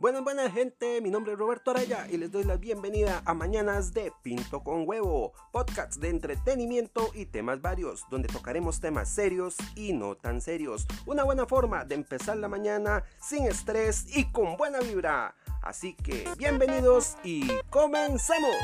Buenas, buenas gente, mi nombre es Roberto Araya y les doy la bienvenida a Mañanas de Pinto con Huevo, podcast de entretenimiento y temas varios, donde tocaremos temas serios y no tan serios. Una buena forma de empezar la mañana sin estrés y con buena vibra. Así que bienvenidos y comencemos.